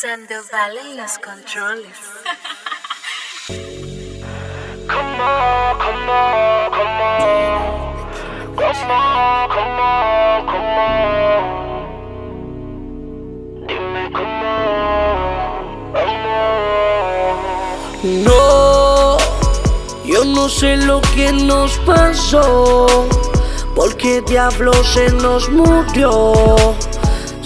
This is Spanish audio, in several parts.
Sandoval en los controles. Come on, come on, come on. Come on, come on, come on. Dime cómo, amor. No, yo no sé lo que nos pasó, porque diablo se nos murió.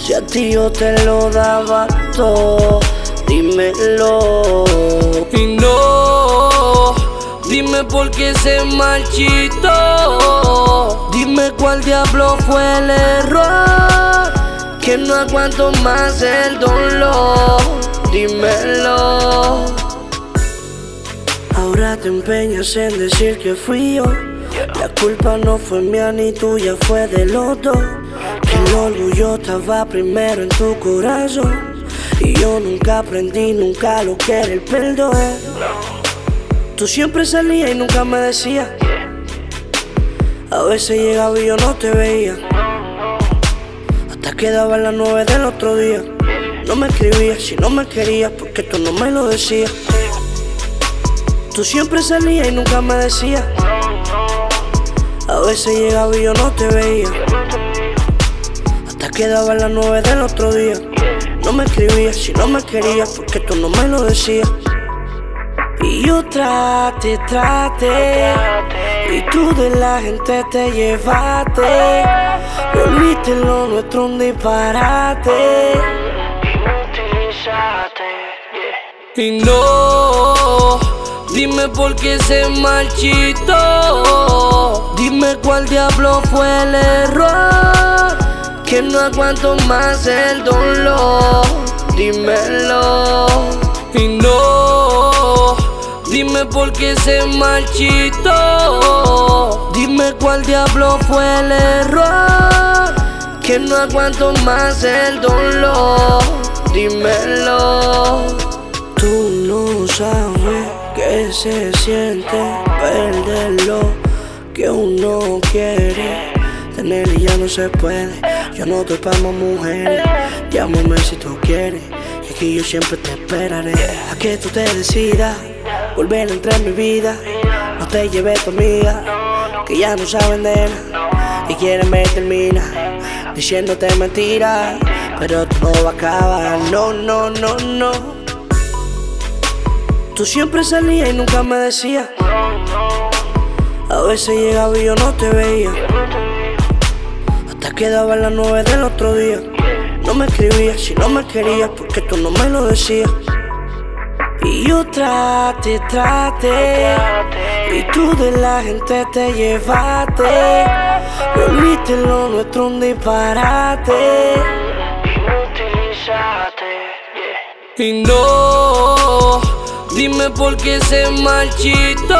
Si a ti yo te lo daba todo, dímelo. Y no, dime por qué se marchitó. Dime cuál diablo fue el error, que no aguanto más el dolor. Dímelo. Ahora te empeñas en decir que fui yo. La culpa no fue mía ni tuya, fue de los dos. Que el orgullo estaba primero en tu corazón. Y yo nunca aprendí, nunca lo que era el perdón. Tú siempre salías y nunca me decías. A veces llegaba y yo no te veía. Hasta que daban las nueve del otro día. No me escribías si no me querías, porque tú no me lo decías. Tú siempre salías y nunca me decías. A veces llegaba y yo no te veía. Hasta que daban las nueve del otro día. No me escribías si no me querías, porque tú no me lo decías. Y yo trate, trate. Y tú de la gente te llevaste. Volviste lo nuestro un disparate. Y no, dime por qué se marchitó. Dime cuál diablo fue el error. Que no aguanto más el dolor. Dímelo. Y no, dime por qué se marchitó. Dime cuál diablo fue el error. Que no aguanto más el dolor. Dímelo. Tú no sabes qué se siente perderlo que uno quiere. Tener y ya no se puede. Yo no estoy para mujeres. Llámame si tú quieres. Y aquí yo siempre te esperaré. A que tú te decidas. Volver a entrar en mi vida. No te lleves tu amiga. Que ya no saben de nada. Y quieren me termina. Diciéndote mentiras. Pero tú no va a acabar. No, no, no, no. Tú siempre salías y nunca me decías. A veces llegaba y yo no te veía. Hasta que daban las nueve del otro día. No me escribías si no me querías, porque tú no me lo decías. Y yo trate, trate. Y tú de la gente te llevaste. Volviste lo nuestro un disparate. Y no, dime por qué se marchitó.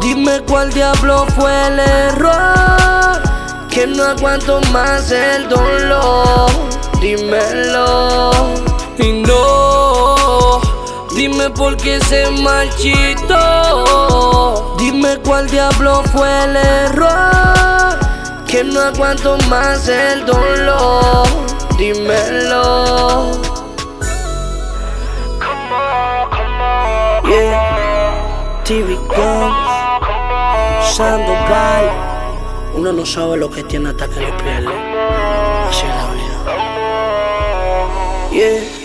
Dime cuál diablo fue el error. Que no aguanto más el dolor. Dímelo. Y no, dime por qué se marchitó. Dime cuál diablo fue el error. Que no aguanto más el dolor. Dímelo. Yeah, TV Guns, Sandoval. Uno no sabe lo que tiene hasta que lo pierde. Así es la vida. Yeah.